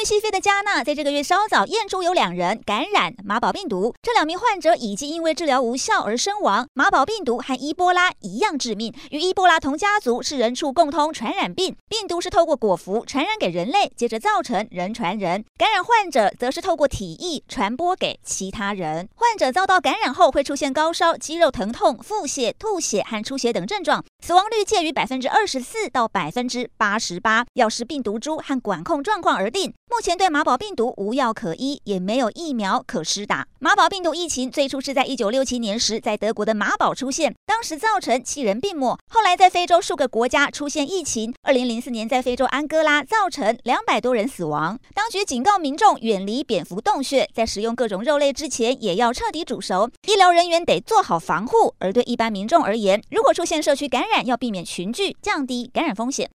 位于西非的加纳，在这个月稍早验出有两人感染马宝病毒，这两名患者已经因为治疗无效而身亡。马宝病毒和伊波拉一样致命，与伊波拉同家族，是人畜共通传染病。病毒是透过果蝠传染给人类，接着造成人传人。感染患者则是透过体液传播给其他人。患者遭到感染后会出现高烧、肌肉疼痛、腹泻、吐血和出血等症状，死亡率介于百分之二十四到百分之八十八，要视病毒株和管控状况而定。目前对马宝病毒无药可医，也没有疫苗可施打。马宝病毒疫情最初是在一九六七年时在德国的马堡出现，当时造成七人病没。后来在非洲数个国家出现疫情，二零零四年在非洲安哥拉造成两百多人死亡。当局警告民众远离蝙蝠洞穴，在食用各种肉类之前也要彻底煮熟。医疗人员得做好防护，而对一般民众而言，如果出现社区感染，要避免群聚，降低感染风险。